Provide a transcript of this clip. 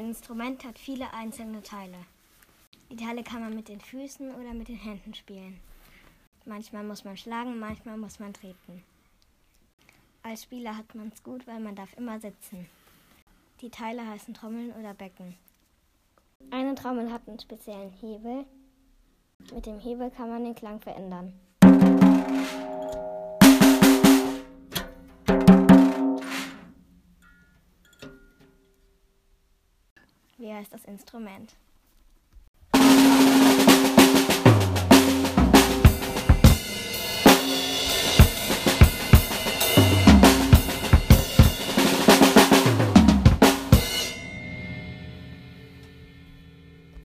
Ein Instrument hat viele einzelne Teile. Die Teile kann man mit den Füßen oder mit den Händen spielen. Manchmal muss man schlagen, manchmal muss man treten. Als Spieler hat man es gut, weil man darf immer sitzen. Die Teile heißen Trommeln oder Becken. Eine Trommel hat einen speziellen Hebel. Mit dem Hebel kann man den Klang verändern. Wie heißt das Instrument?